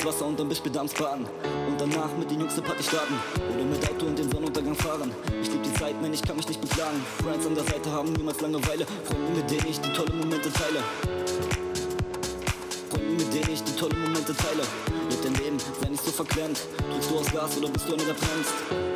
ins Wasser und dann bis Bedams baden. Und danach mit den Jungs eine Party starten. Oder mit Auto in den Sonnenuntergang fahren. Ich lieb die Zeit, man, ich kann mich nicht beklagen. Friends an der Seite haben niemals Langeweile. Freunde, mit denen ich die tollen Momente teile. Freunde, mit denen ich die tollen Momente teile. Lebt dein Leben, sei nicht so verklemmt. Drückst du aus Gas oder bist du einer, der bremst?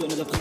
donne la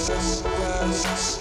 Yes, yes, yes.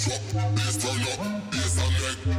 It's is the lock, is neck.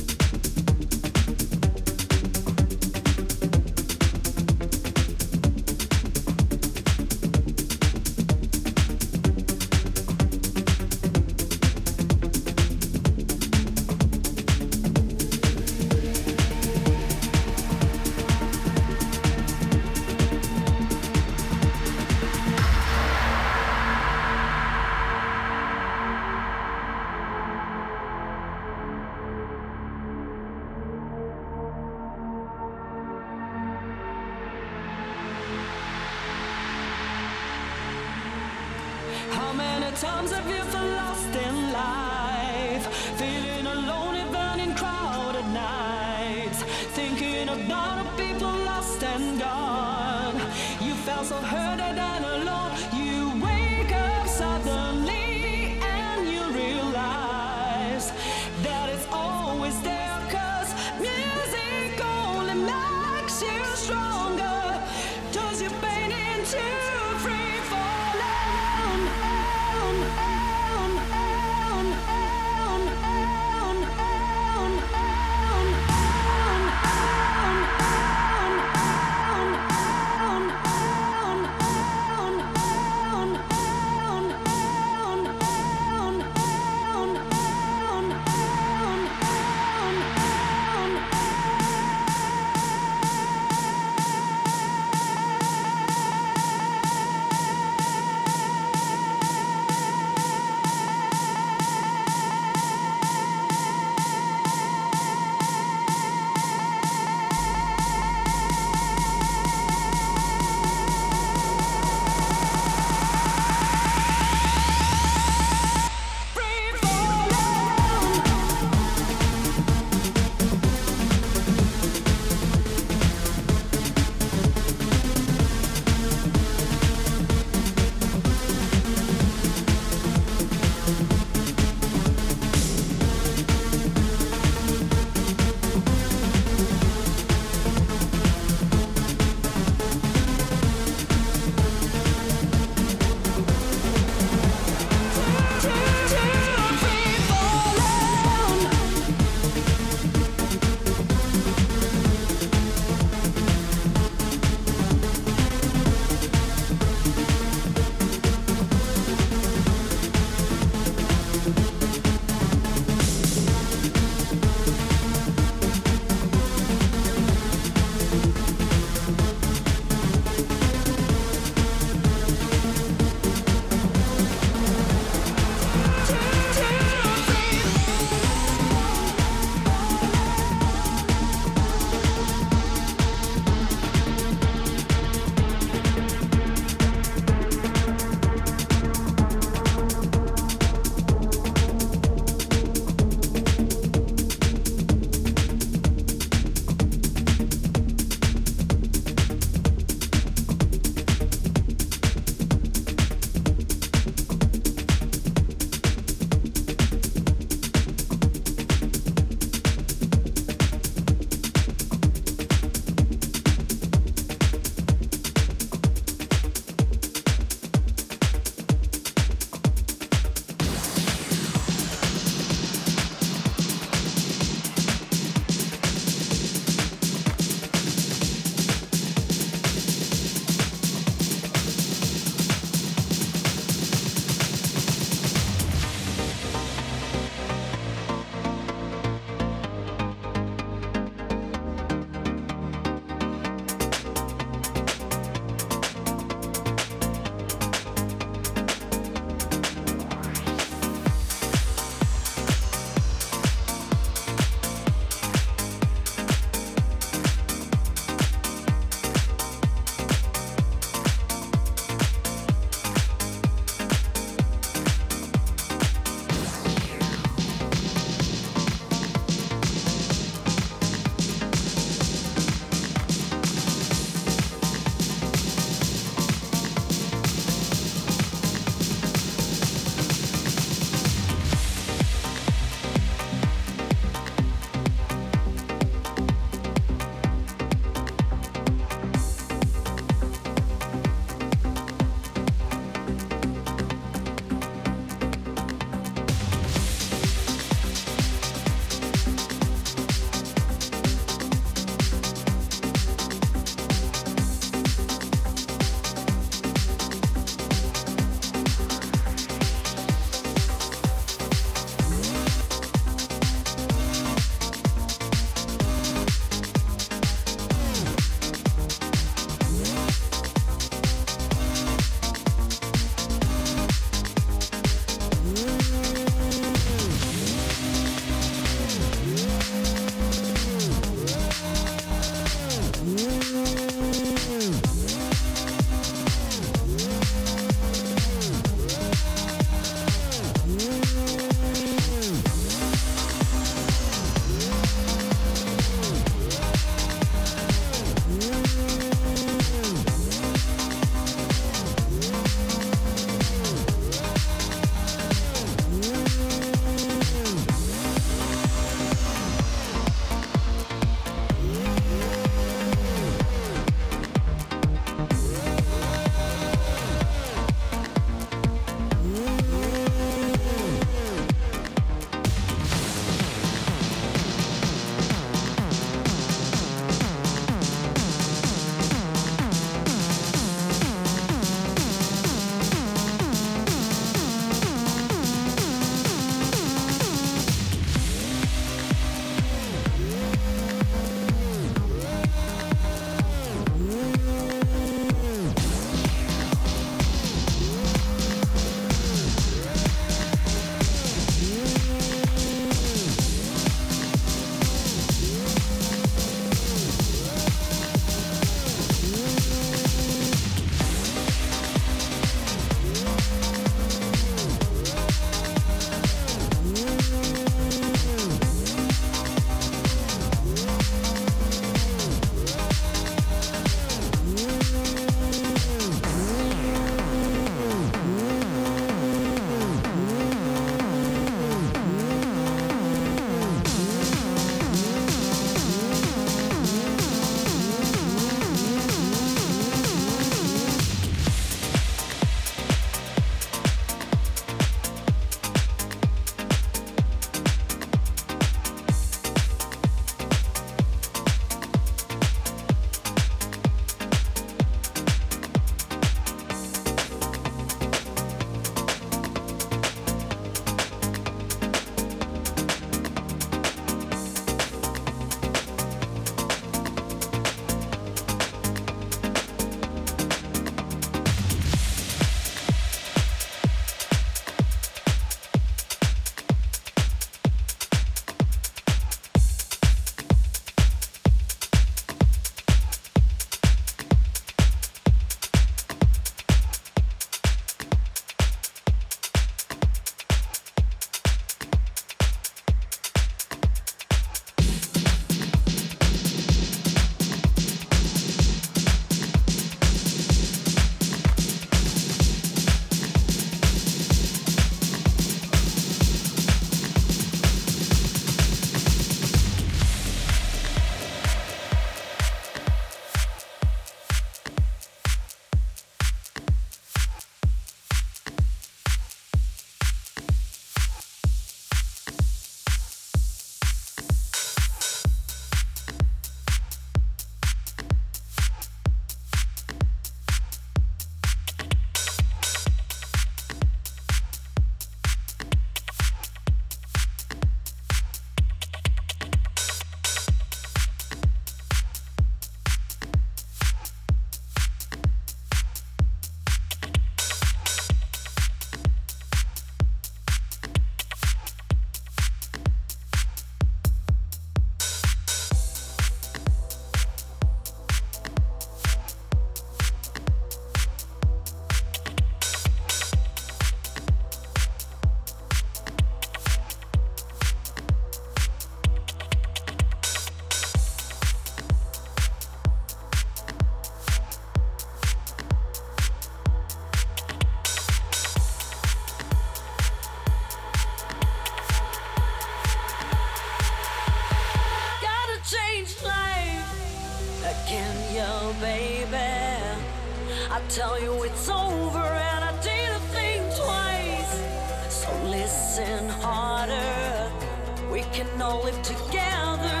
can all live together.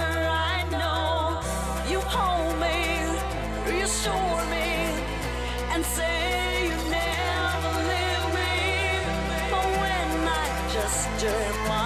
I know you hold me, reassure me, and say you never leave me. But when I just turn my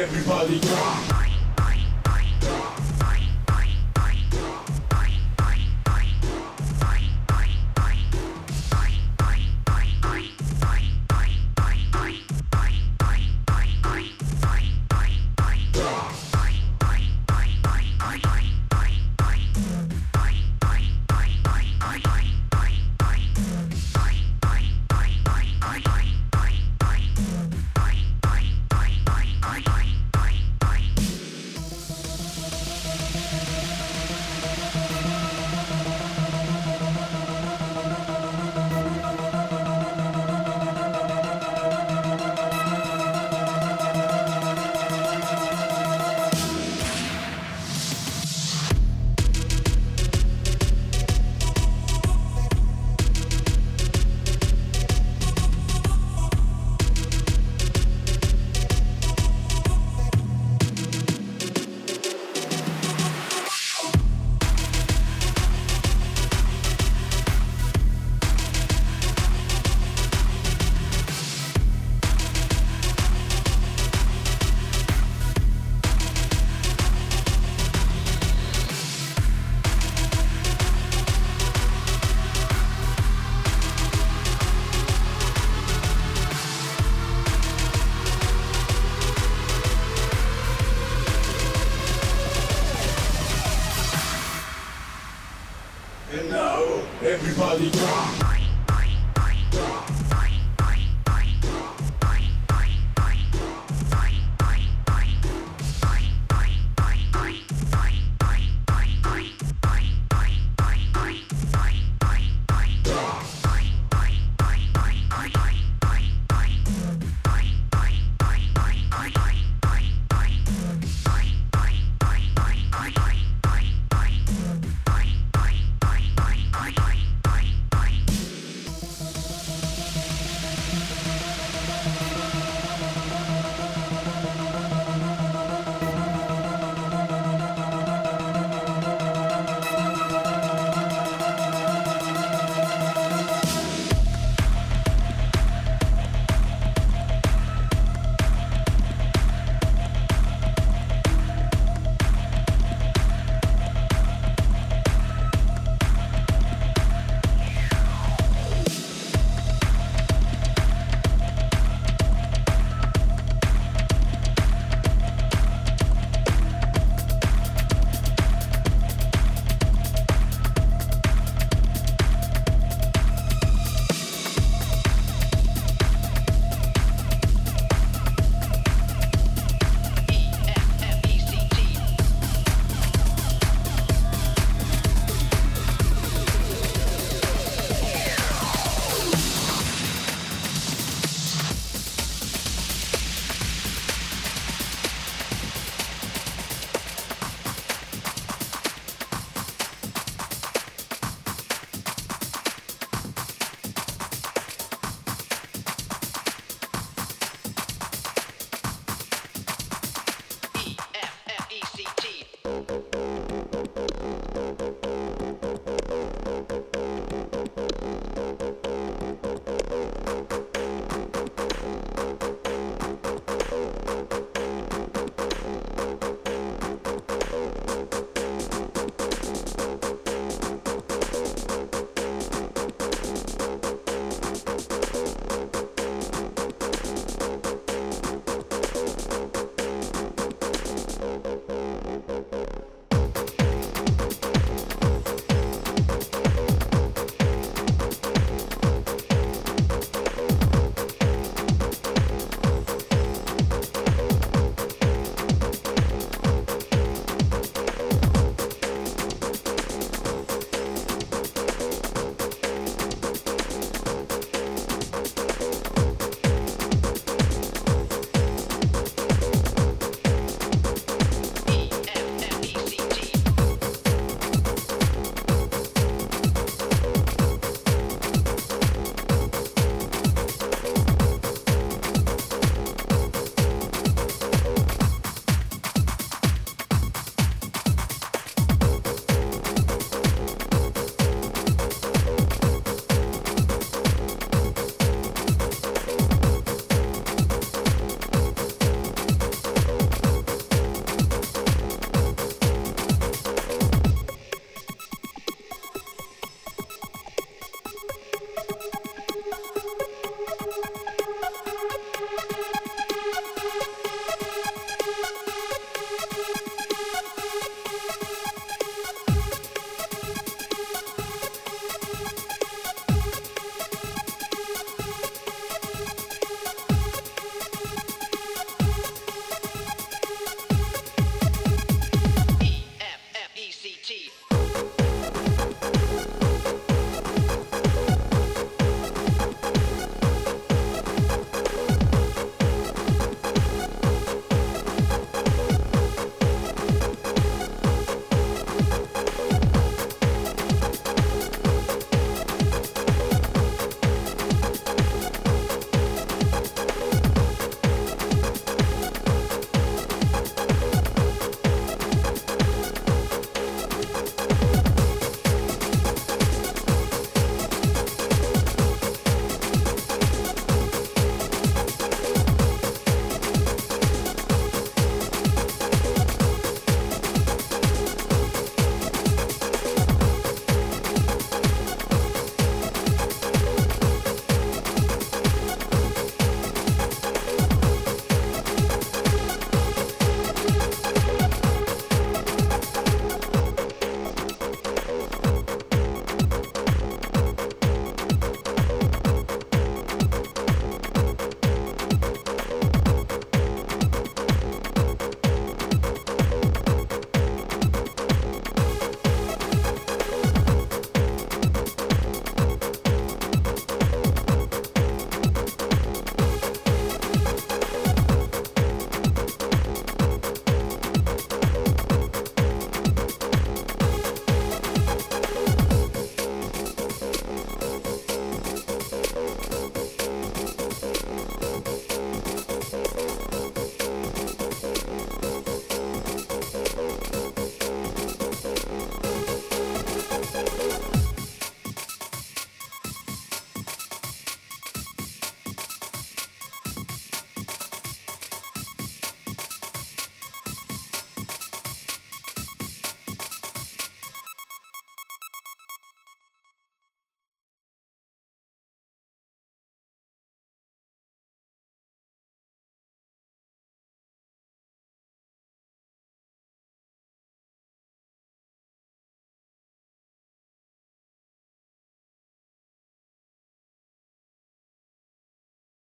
everybody